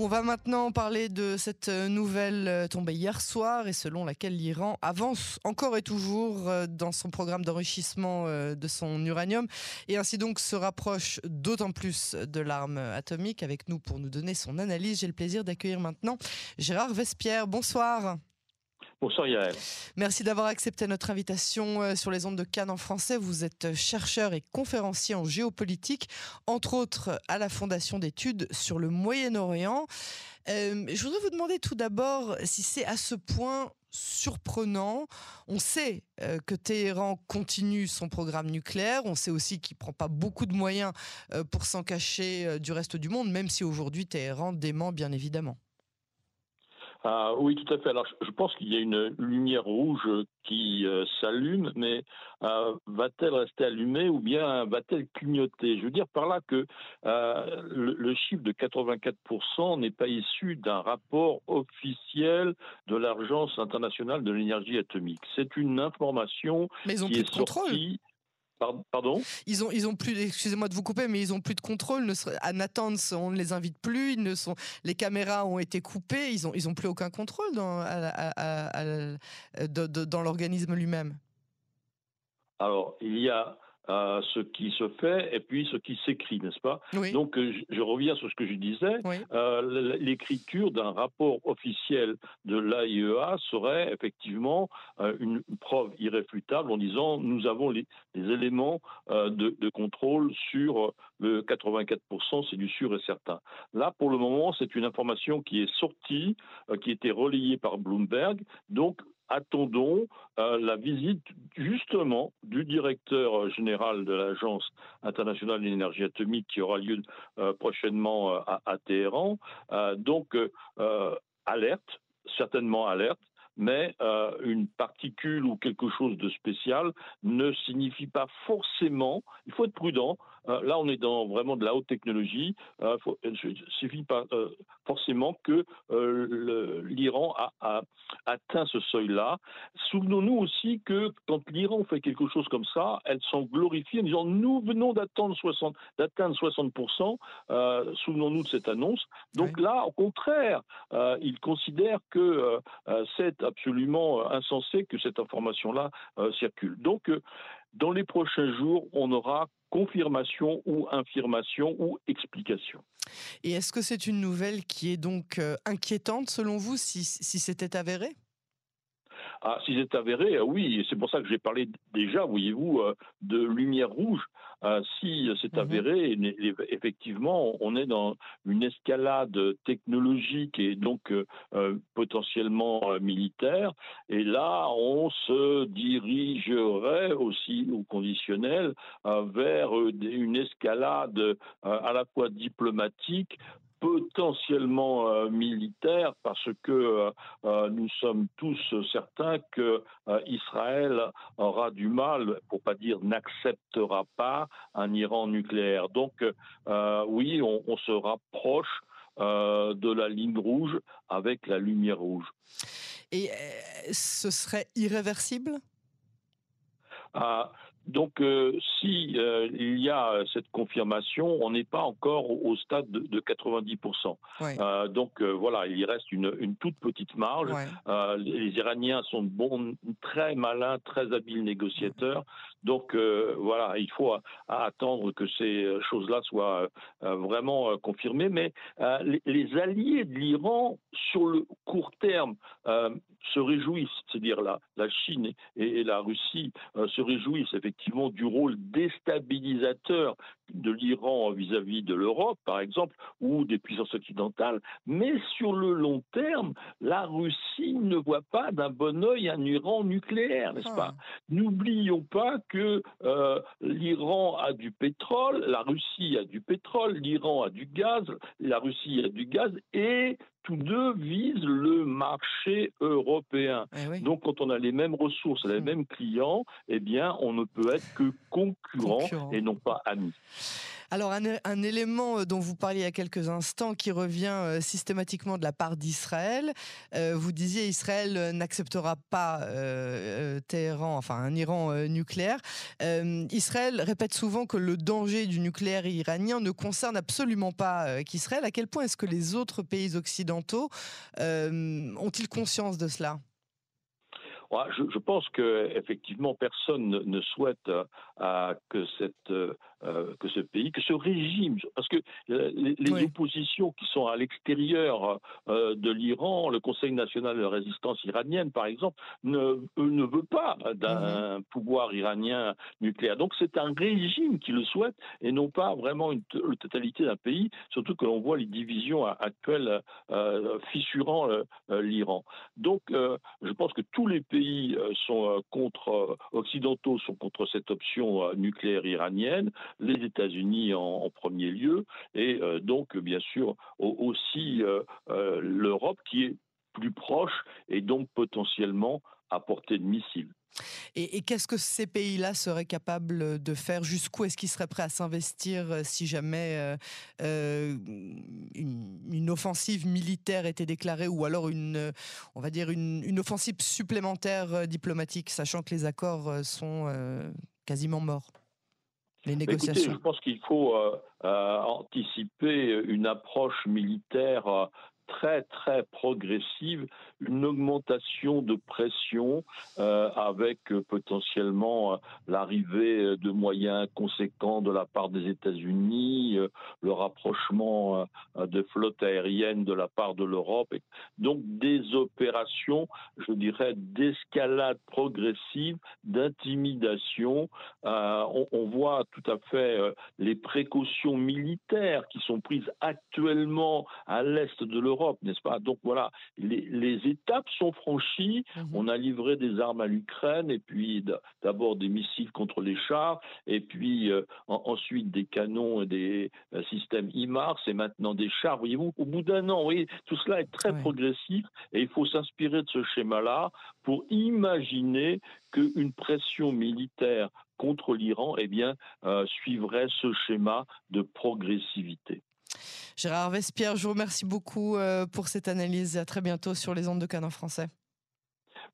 On va maintenant parler de cette nouvelle euh, tombée hier soir et selon laquelle l'Iran avance encore et toujours euh, dans son programme d'enrichissement euh, de son uranium et ainsi donc se rapproche d'autant plus de l'arme atomique. Avec nous pour nous donner son analyse, j'ai le plaisir d'accueillir maintenant Gérard Vespierre. Bonsoir. Bonsoir Yael. Merci d'avoir accepté notre invitation euh, sur les ondes de Cannes en français. Vous êtes chercheur et conférencier en géopolitique, entre autres à la Fondation d'études sur le Moyen-Orient. Euh, je voudrais vous demander tout d'abord si c'est à ce point surprenant. On sait euh, que Téhéran continue son programme nucléaire. On sait aussi qu'il prend pas beaucoup de moyens pour s'en cacher du reste du monde, même si aujourd'hui Téhéran dément bien évidemment. Ah, oui, tout à fait. Alors, je pense qu'il y a une lumière rouge qui euh, s'allume, mais euh, va-t-elle rester allumée ou bien va-t-elle clignoter? Je veux dire par là que euh, le, chiffre de 84% n'est pas issu d'un rapport officiel de l'Agence internationale de l'énergie atomique. C'est une information qui est sortie. Pardon Ils ont, ils ont plus, excusez-moi de vous couper, mais ils ont plus de contrôle. Ne à Natanz, on ne les invite plus. Ils ne sont, les caméras ont été coupées. Ils ont, ils ont plus aucun contrôle dans, dans l'organisme lui-même. Alors, il y a ce qui se fait et puis ce qui s'écrit, n'est-ce pas? Donc euh, je, reviens sur ce que je disais. Euh, l'écriture d'un rapport officiel de l'AIEA serait effectivement euh, une preuve irréfutable en disant nous avons les, éléments de, de, contrôle sur le 84%, c'est du sûr et certain. Là, pour le moment, c'est une information qui est sortie, qui était relayée par Bloomberg. Donc attendons euh, la visite justement du directeur général de l'Agence internationale de l'énergie atomique qui aura lieu euh, prochainement euh, à, Téhéran. donc, alerte, certainement alerte, mais une particule ou quelque chose de spécial ne signifie pas forcément, il faut être prudent, euh, là, on est dans vraiment de la haute technologie. Euh, il ne suffit pas euh, forcément que l'Iran a, atteint ce seuil-là. Souvenons-nous aussi que quand l'Iran fait quelque chose comme ça, elles sont glorifiées en disant nous venons d'atteindre 60, d'atteindre 60%. Souvenons-nous de cette annonce. Donc là, au contraire, ils considèrent que c'est absolument insensé que cette information-là circule. Donc, dans les prochains jours, on aura confirmation ou infirmation ou explication. Et est-ce que c'est une nouvelle qui est donc euh, inquiétante selon vous si, si c'était avéré? Ah, si c'est avéré, euh, oui, c'est pour ça que j'ai parlé déjà, voyez-vous, euh, de lumière rouge. Euh, si c'est mhm. avéré, effectivement, on est dans une escalade technologique et donc potentiellement militaire. Et là, on se dirigerait aussi au conditionnel vers une escalade à la fois diplomatique, potentiellement euh, militaire parce que euh, euh, nous sommes tous certains que Israël aura du mal, pour pas dire n'acceptera pas un Iran nucléaire. Donc oui, on, on, se rapproche de la ligne rouge avec la lumière rouge. Et ce serait irréversible? Ah, donc, euh, si euh, il y a cette confirmation, on n'est pas encore au, stade de, 90%. Euh, donc voilà, il y reste une, toute petite marge. les Iraniens sont bons, très malins, très habiles négociateurs. Donc voilà, il faut attendre que ces choses-là soient vraiment confirmées. Mais les, alliés de l'Iran, sur le court terme, se réjouissent, c'est-à-dire la, la Chine et, et la Russie se réjouissent effectivement effectivement du rôle déstabilisateur de l'Iran vis-à-vis de l'Europe, par exemple, ou des puissances occidentales, mais sur le long terme, la Russie ne voit pas d'un bon oeil un Iran nucléaire, n'est-ce pas? Ah. N'oublions pas que euh, l'Iran a du pétrole, la Russie a du pétrole, l'Iran a du gaz, la Russie a du gaz, et tous deux visent le marché européen. Eh Donc, quand on a les mêmes ressources, les hmm. mêmes clients, eh bien, on ne peut être que concurrent, et non pas ami. Alors un, élément euh, dont vous parliez il y a quelques instants qui revient euh, systématiquement de la part d'Israël, euh, vous disiez Israël n'acceptera pas enfin un Iran nucléaire. Israël répète souvent que le danger du nucléaire iranien ne concerne absolument pas qu'Israël. À quel point est-ce que les autres pays occidentaux ont-ils conscience de cela? Je, je, pense que effectivement personne ne, souhaite euh, que cette euh, que ce pays, que ce régime, parce que euh, les, oppositions qui sont à l'extérieur de l'Iran, le Conseil national de résistance iranienne, par exemple, ne, ne veut pas d'un mhm. pouvoir iranien nucléaire. Donc c'est un régime qui le souhaite et non pas vraiment une, totalité d'un pays, surtout que l'on voit les divisions actuelles fissurant l'Iran. Donc je pense que tous les pays pays euh, sont euh, contre euh, occidentaux sont contre cette option nucléaire iranienne, les États-Unis en, premier lieu, et donc bien sûr aussi l'Europe qui est plus proche et donc potentiellement à portée de missiles. Et, qu'est-ce que ces pays-là seraient capables de faire? Jusqu'où est-ce qu'ils seraient prêts à s'investir si jamais euh, une, offensive militaire était déclarée ou alors une, on va dire une, offensive supplémentaire diplomatique, sachant que les accords sont quasiment morts les bah, négociations. je pense qu'il faut anticiper une approche militaire très très progressive, une augmentation de pression euh, avec euh, potentiellement euh, l'arrivée de moyens conséquents de la part des États-Unis, le rapprochement de flottes aériennes de la part de l'Europe. Donc des opérations, je dirais, d'escalade progressive, d'intimidation. On, on, voit tout à fait les précautions militaires qui sont prises actuellement à l'est de l'Europe n'est-ce pas? Donc voilà, les, étapes sont franchies. Mhm. On a livré des armes à l'Ukraine, et puis d'abord des missiles contre les chars, et puis euh, ensuite des canons et des euh, systèmes IMARS, et maintenant des chars. Voyez-vous, au bout d'un an, tout cela est très progressif, et il faut s'inspirer de ce schéma-là pour imaginer qu'une pression militaire contre l'Iran eh bien, euh, suivrait ce schéma de progressivité. Gérard Vespierre, je vous remercie beaucoup euh, pour cette analyse. À très bientôt sur les ondes de Canon français.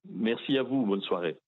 Merci à vous. Bonne soirée.